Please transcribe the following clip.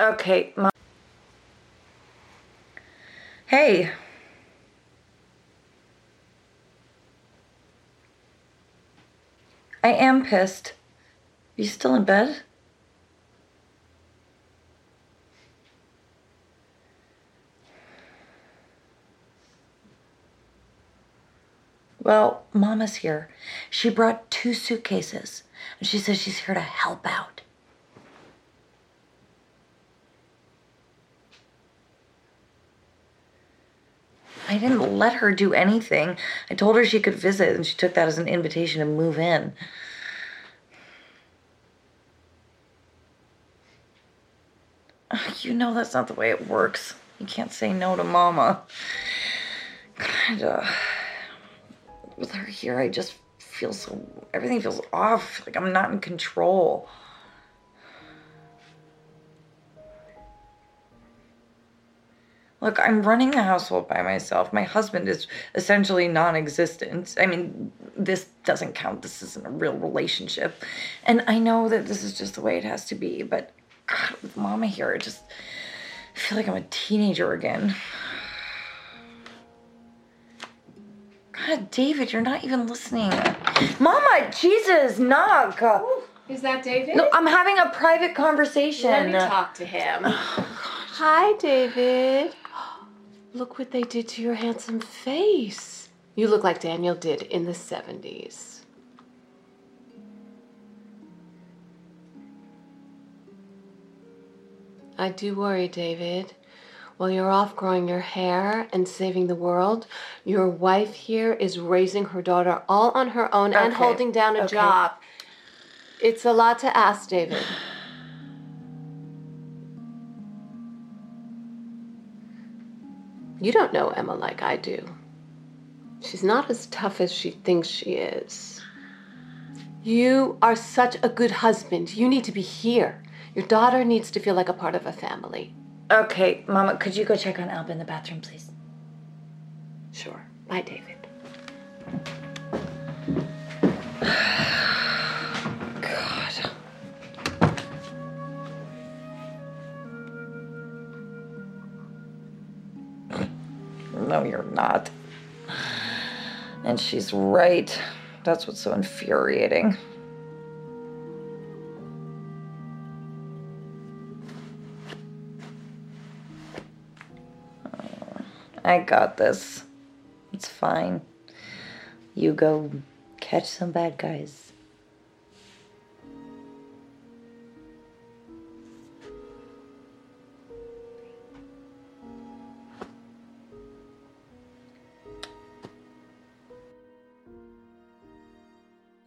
Okay, Mom. Hey. I am pissed. You still in bed? Well, Mama's here. She brought two suitcases, and she says she's here to help out. I didn't let her do anything. I told her she could visit, and she took that as an invitation to move in. You know that's not the way it works. You can't say no to Mama. Kinda. With her here, I just feel so. Everything feels off. Like I'm not in control. Look, I'm running the household by myself. My husband is essentially non existent. I mean, this doesn't count. This isn't a real relationship. And I know that this is just the way it has to be, but God, with Mama here, I just I feel like I'm a teenager again. God, David, you're not even listening. Mama, Jesus, knock. Is that David? No, I'm having a private conversation. Let me talk to him. Oh, Hi, David. Look what they did to your handsome face. You look like Daniel did in the 70s. I do worry, David. While you're off growing your hair and saving the world, your wife here is raising her daughter all on her own and holding down a okay. job. It's a lot to ask, David. You don't know Emma like I do. She's not as tough as she thinks she is. You are such a good husband. You need to be here. Your daughter needs to feel like a part of a family. Okay, Mama, could you go check on Alba in the bathroom, please? Sure. Bye, David. No, you're not. And she's right. That's what's so infuriating. Oh, I got this. It's fine. You go catch some bad guys.